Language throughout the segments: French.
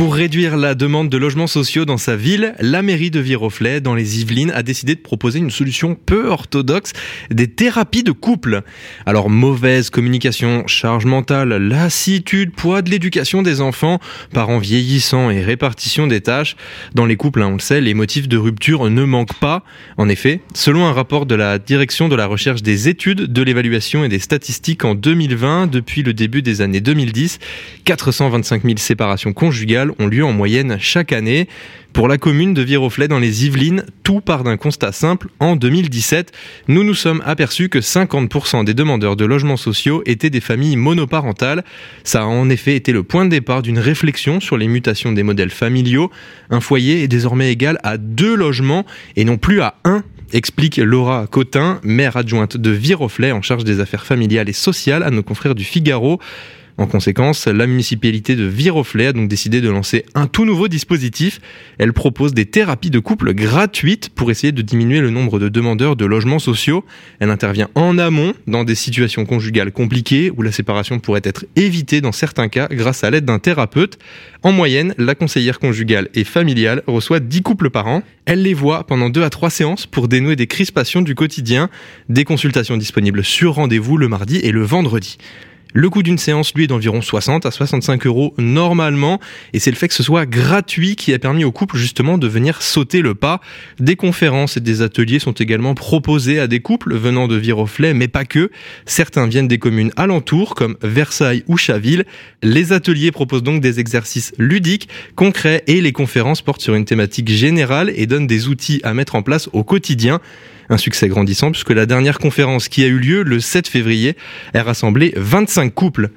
Pour réduire la demande de logements sociaux dans sa ville, la mairie de Viroflay, dans les Yvelines, a décidé de proposer une solution peu orthodoxe, des thérapies de couple. Alors mauvaise communication, charge mentale, lassitude, poids de l'éducation des enfants, parents vieillissants et répartition des tâches. Dans les couples, hein, on le sait, les motifs de rupture ne manquent pas. En effet, selon un rapport de la direction de la recherche des études, de l'évaluation et des statistiques en 2020, depuis le début des années 2010, 425 000 séparations conjugales ont lieu en moyenne chaque année. Pour la commune de Viroflay dans les Yvelines, tout part d'un constat simple. En 2017, nous nous sommes aperçus que 50% des demandeurs de logements sociaux étaient des familles monoparentales. Ça a en effet été le point de départ d'une réflexion sur les mutations des modèles familiaux. Un foyer est désormais égal à deux logements et non plus à un explique Laura Cotin, maire adjointe de Viroflay en charge des affaires familiales et sociales à nos confrères du Figaro. En conséquence, la municipalité de Viroflay a donc décidé de lancer un tout nouveau dispositif. Elle propose des thérapies de couple gratuites pour essayer de diminuer le nombre de demandeurs de logements sociaux. Elle intervient en amont dans des situations conjugales compliquées où la séparation pourrait être évitée dans certains cas grâce à l'aide d'un thérapeute. En moyenne, la conseillère conjugale et familiale reçoit 10 couples par an. Elle les voit pendant 2 à 3 séances pour dénouer des crispations du quotidien. Des consultations disponibles sur rendez-vous le mardi et le vendredi. Le coût d'une séance, lui, est d'environ 60 à 65 euros normalement, et c'est le fait que ce soit gratuit qui a permis au couple justement de venir sauter le pas. Des conférences et des ateliers sont également proposés à des couples venant de Viroflay, mais pas que. Certains viennent des communes alentours, comme Versailles ou Chaville. Les ateliers proposent donc des exercices ludiques, concrets, et les conférences portent sur une thématique générale et donnent des outils à mettre en place au quotidien. Un succès grandissant puisque la dernière conférence qui a eu lieu le 7 février a rassemblé 25 couples.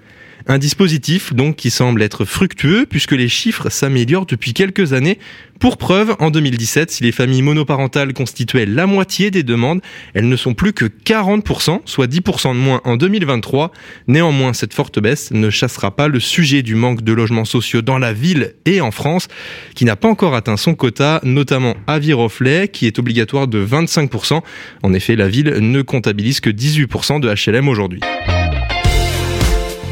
Un dispositif donc qui semble être fructueux puisque les chiffres s'améliorent depuis quelques années. Pour preuve, en 2017, si les familles monoparentales constituaient la moitié des demandes, elles ne sont plus que 40%, soit 10% de moins en 2023. Néanmoins, cette forte baisse ne chassera pas le sujet du manque de logements sociaux dans la ville et en France, qui n'a pas encore atteint son quota, notamment à Viroflay, qui est obligatoire de 25%. En effet, la ville ne comptabilise que 18% de HLM aujourd'hui.